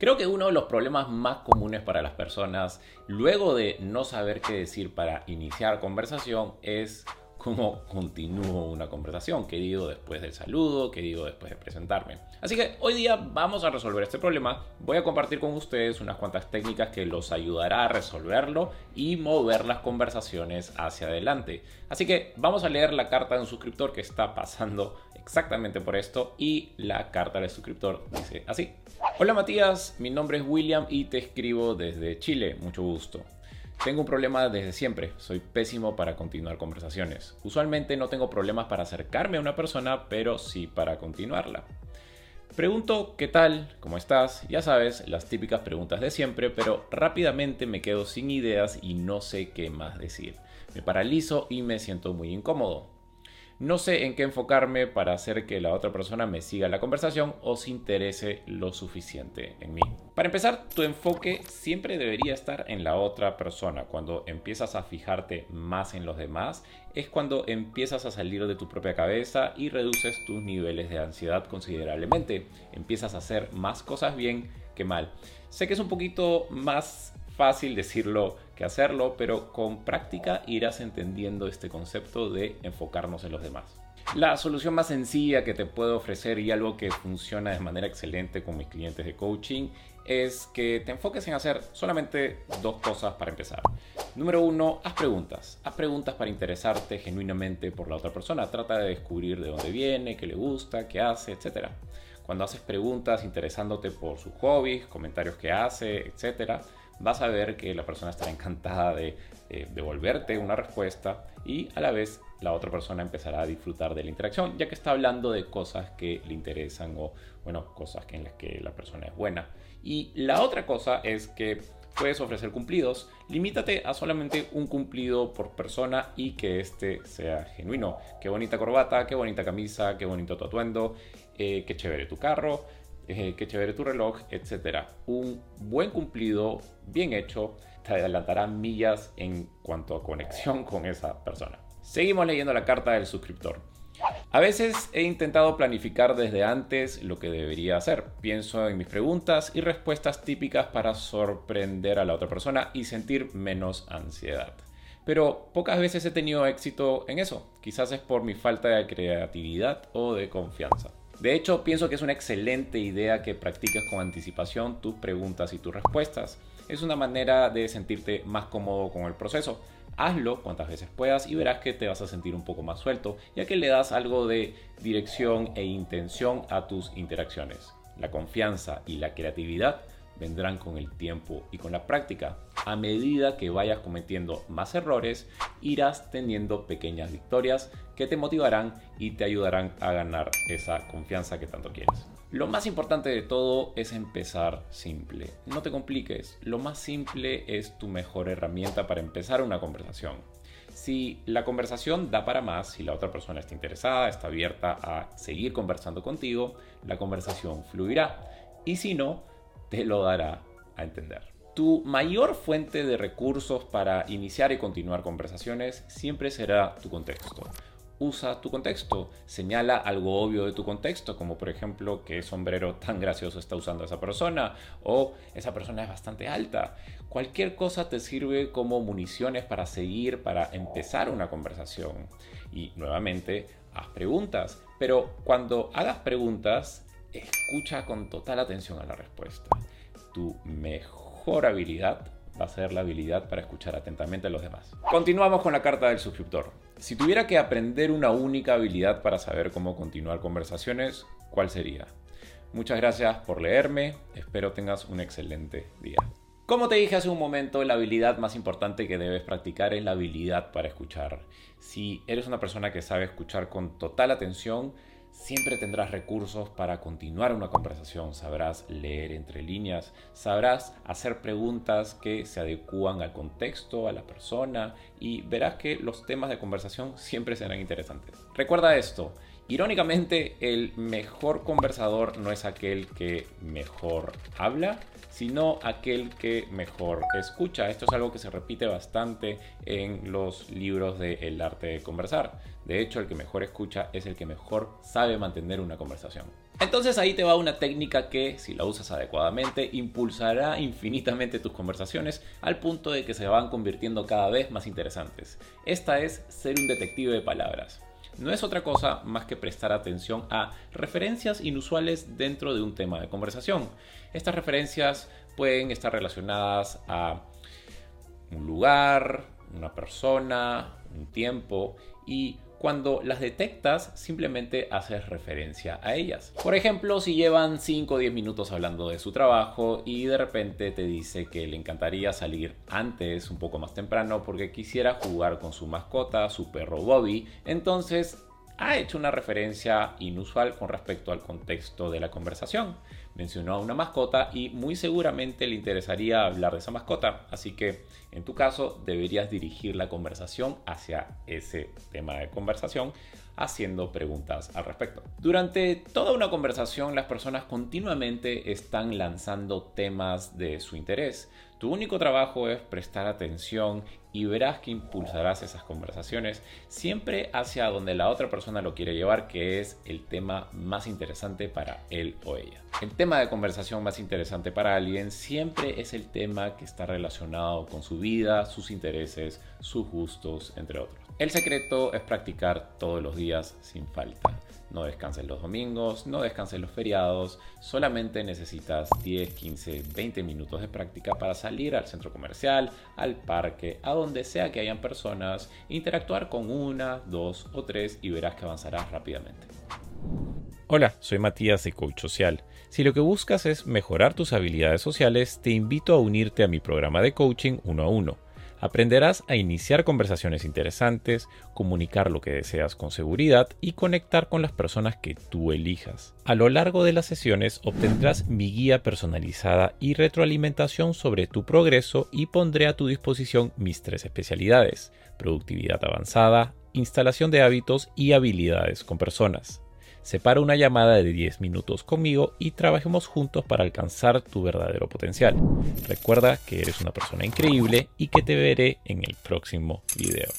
Creo que uno de los problemas más comunes para las personas luego de no saber qué decir para iniciar conversación es cómo continúo una conversación, qué digo después del saludo, qué digo después de presentarme. Así que hoy día vamos a resolver este problema. Voy a compartir con ustedes unas cuantas técnicas que los ayudará a resolverlo y mover las conversaciones hacia adelante. Así que vamos a leer la carta de un suscriptor que está pasando exactamente por esto y la carta del suscriptor dice así. Hola Matías, mi nombre es William y te escribo desde Chile, mucho gusto. Tengo un problema desde siempre, soy pésimo para continuar conversaciones. Usualmente no tengo problemas para acercarme a una persona, pero sí para continuarla. Pregunto qué tal, cómo estás, ya sabes, las típicas preguntas de siempre, pero rápidamente me quedo sin ideas y no sé qué más decir. Me paralizo y me siento muy incómodo. No sé en qué enfocarme para hacer que la otra persona me siga la conversación o se interese lo suficiente en mí. Para empezar, tu enfoque siempre debería estar en la otra persona. Cuando empiezas a fijarte más en los demás, es cuando empiezas a salir de tu propia cabeza y reduces tus niveles de ansiedad considerablemente. Empiezas a hacer más cosas bien que mal. Sé que es un poquito más fácil decirlo que hacerlo, pero con práctica irás entendiendo este concepto de enfocarnos en los demás. La solución más sencilla que te puedo ofrecer y algo que funciona de manera excelente con mis clientes de coaching es que te enfoques en hacer solamente dos cosas para empezar. Número uno, haz preguntas. Haz preguntas para interesarte genuinamente por la otra persona. Trata de descubrir de dónde viene, qué le gusta, qué hace, etc. Cuando haces preguntas interesándote por sus hobbies, comentarios que hace, etc., vas a ver que la persona estará encantada de eh, devolverte una respuesta y a la vez la otra persona empezará a disfrutar de la interacción, ya que está hablando de cosas que le interesan o, bueno, cosas en las que la persona es buena. Y la otra cosa es que puedes ofrecer cumplidos, limítate a solamente un cumplido por persona y que este sea genuino. Qué bonita corbata, qué bonita camisa, qué bonito tu atuendo, eh, qué chévere tu carro, eh, qué chévere tu reloj, etc. Un buen cumplido, bien hecho, te adelantará millas en cuanto a conexión con esa persona. Seguimos leyendo la carta del suscriptor. A veces he intentado planificar desde antes lo que debería hacer. Pienso en mis preguntas y respuestas típicas para sorprender a la otra persona y sentir menos ansiedad. Pero pocas veces he tenido éxito en eso. Quizás es por mi falta de creatividad o de confianza. De hecho, pienso que es una excelente idea que practiques con anticipación tus preguntas y tus respuestas. Es una manera de sentirte más cómodo con el proceso. Hazlo cuantas veces puedas y verás que te vas a sentir un poco más suelto, ya que le das algo de dirección e intención a tus interacciones. La confianza y la creatividad vendrán con el tiempo y con la práctica. A medida que vayas cometiendo más errores, irás teniendo pequeñas victorias que te motivarán y te ayudarán a ganar esa confianza que tanto quieres. Lo más importante de todo es empezar simple. No te compliques. Lo más simple es tu mejor herramienta para empezar una conversación. Si la conversación da para más, si la otra persona está interesada, está abierta a seguir conversando contigo, la conversación fluirá. Y si no, te lo dará a entender. Tu mayor fuente de recursos para iniciar y continuar conversaciones siempre será tu contexto. Usa tu contexto, señala algo obvio de tu contexto, como por ejemplo qué sombrero tan gracioso está usando esa persona o esa persona es bastante alta. Cualquier cosa te sirve como municiones para seguir, para empezar una conversación. Y nuevamente, haz preguntas, pero cuando hagas preguntas, escucha con total atención a la respuesta. Tu mejor habilidad va a ser la habilidad para escuchar atentamente a los demás. Continuamos con la carta del suscriptor. Si tuviera que aprender una única habilidad para saber cómo continuar conversaciones, ¿cuál sería? Muchas gracias por leerme, espero tengas un excelente día. Como te dije hace un momento, la habilidad más importante que debes practicar es la habilidad para escuchar. Si eres una persona que sabe escuchar con total atención, Siempre tendrás recursos para continuar una conversación, sabrás leer entre líneas, sabrás hacer preguntas que se adecúan al contexto, a la persona y verás que los temas de conversación siempre serán interesantes. Recuerda esto, Irónicamente, el mejor conversador no es aquel que mejor habla, sino aquel que mejor escucha. Esto es algo que se repite bastante en los libros de arte de conversar. De hecho, el que mejor escucha es el que mejor sabe mantener una conversación. Entonces ahí te va una técnica que, si la usas adecuadamente, impulsará infinitamente tus conversaciones al punto de que se van convirtiendo cada vez más interesantes. Esta es ser un detective de palabras. No es otra cosa más que prestar atención a referencias inusuales dentro de un tema de conversación. Estas referencias pueden estar relacionadas a un lugar, una persona, un tiempo y cuando las detectas simplemente haces referencia a ellas. Por ejemplo, si llevan 5 o 10 minutos hablando de su trabajo y de repente te dice que le encantaría salir antes, un poco más temprano, porque quisiera jugar con su mascota, su perro Bobby, entonces ha hecho una referencia inusual con respecto al contexto de la conversación. Mencionó a una mascota y muy seguramente le interesaría hablar de esa mascota, así que en tu caso deberías dirigir la conversación hacia ese tema de conversación haciendo preguntas al respecto. Durante toda una conversación las personas continuamente están lanzando temas de su interés. Tu único trabajo es prestar atención y verás que impulsarás esas conversaciones siempre hacia donde la otra persona lo quiere llevar, que es el tema más interesante para él o ella. El tema de conversación más interesante para alguien siempre es el tema que está relacionado con su vida, sus intereses, sus gustos, entre otros. El secreto es practicar todos los días sin falta. No descanses los domingos, no descanses los feriados, solamente necesitas 10, 15, 20 minutos de práctica para salir al centro comercial, al parque, a donde sea que hayan personas, interactuar con una, dos o tres y verás que avanzarás rápidamente. Hola, soy Matías de Coach Social. Si lo que buscas es mejorar tus habilidades sociales, te invito a unirte a mi programa de coaching uno a uno Aprenderás a iniciar conversaciones interesantes, comunicar lo que deseas con seguridad y conectar con las personas que tú elijas. A lo largo de las sesiones obtendrás mi guía personalizada y retroalimentación sobre tu progreso y pondré a tu disposición mis tres especialidades, productividad avanzada, instalación de hábitos y habilidades con personas. Separa una llamada de 10 minutos conmigo y trabajemos juntos para alcanzar tu verdadero potencial. Recuerda que eres una persona increíble y que te veré en el próximo video.